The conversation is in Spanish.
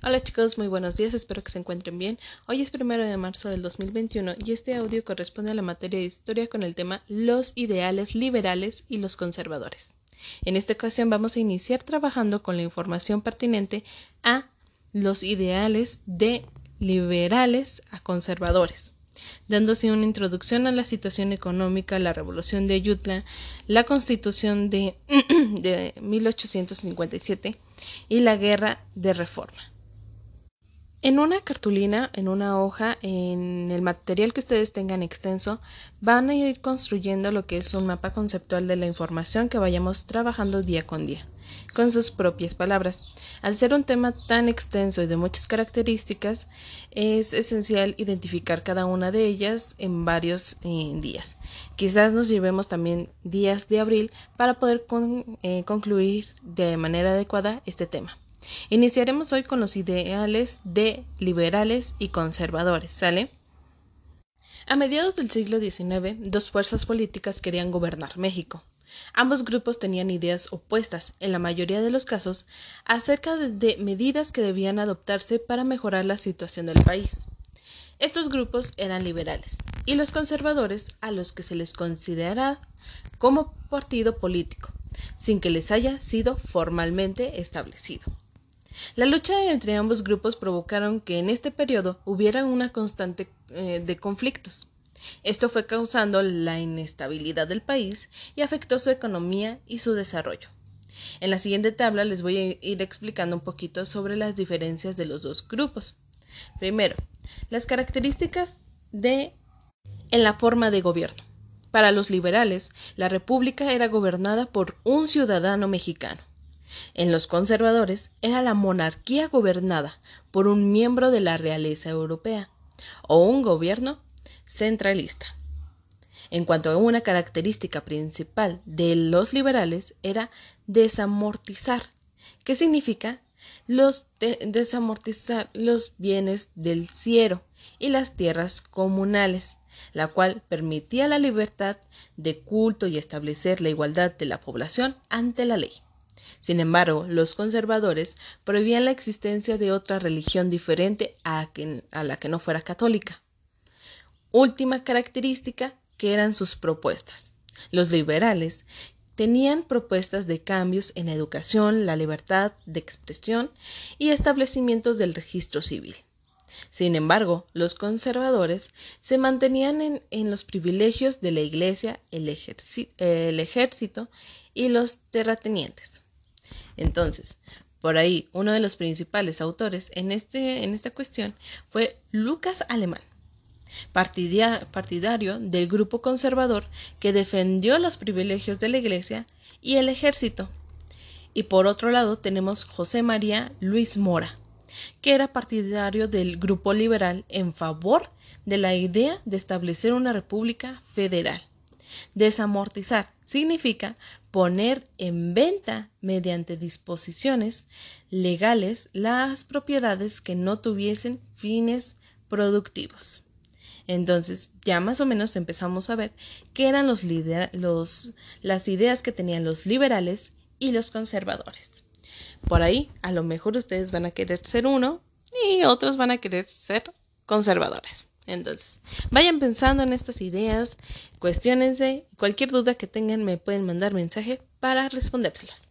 Hola chicos, muy buenos días, espero que se encuentren bien. Hoy es primero de marzo del 2021 y este audio corresponde a la materia de historia con el tema los ideales liberales y los conservadores. En esta ocasión vamos a iniciar trabajando con la información pertinente a los ideales de liberales a conservadores dándose una introducción a la situación económica, la revolución de Ayutla, la constitución de, de 1857 y la guerra de reforma. En una cartulina, en una hoja, en el material que ustedes tengan extenso, van a ir construyendo lo que es un mapa conceptual de la información que vayamos trabajando día con día, con sus propias palabras. Al ser un tema tan extenso y de muchas características, es esencial identificar cada una de ellas en varios eh, días. Quizás nos llevemos también días de abril para poder eh, concluir de manera adecuada este tema. Iniciaremos hoy con los ideales de liberales y conservadores, ¿sale? A mediados del siglo XIX, dos fuerzas políticas querían gobernar México. Ambos grupos tenían ideas opuestas, en la mayoría de los casos, acerca de medidas que debían adoptarse para mejorar la situación del país. Estos grupos eran liberales y los conservadores a los que se les considera como partido político, sin que les haya sido formalmente establecido. La lucha entre ambos grupos provocaron que en este periodo hubiera una constante eh, de conflictos. Esto fue causando la inestabilidad del país y afectó su economía y su desarrollo. En la siguiente tabla les voy a ir explicando un poquito sobre las diferencias de los dos grupos. Primero, las características de en la forma de gobierno. Para los liberales, la república era gobernada por un ciudadano mexicano. En los conservadores era la monarquía gobernada por un miembro de la realeza europea o un gobierno centralista. En cuanto a una característica principal de los liberales era desamortizar, que significa desamortizar los bienes del cielo y las tierras comunales, la cual permitía la libertad de culto y establecer la igualdad de la población ante la ley. Sin embargo, los conservadores prohibían la existencia de otra religión diferente a, la que no fuera católica. Última característica que eran sus propuestas. Los liberales tenían propuestas de cambios en educación, la libertad de expresión y establecimientos del registro civil. Sin embargo, los conservadores se mantenían en, los privilegios de la Iglesia, el ejército y los terratenientes. Entonces, por ahí, uno de los principales autores en, este, en esta cuestión fue Lucas Alemán, partidario del grupo conservador que defendió los privilegios de la Iglesia y el ejército. Y por otro lado tenemos José María Luis Mora, que era partidario del grupo liberal en favor de la idea de establecer una república federal. Desamortizar significa poner en venta mediante disposiciones legales las propiedades que no tuviesen fines productivos. Entonces, ya más o menos empezamos a ver qué eran los, las ideas que tenían los liberales y los conservadores. Por ahí, a lo mejor ustedes van a querer ser uno y otros van a querer ser conservadores. Entonces, vayan pensando en estas ideas, cuestionense, cualquier duda que tengan me pueden mandar mensaje para respondérselas.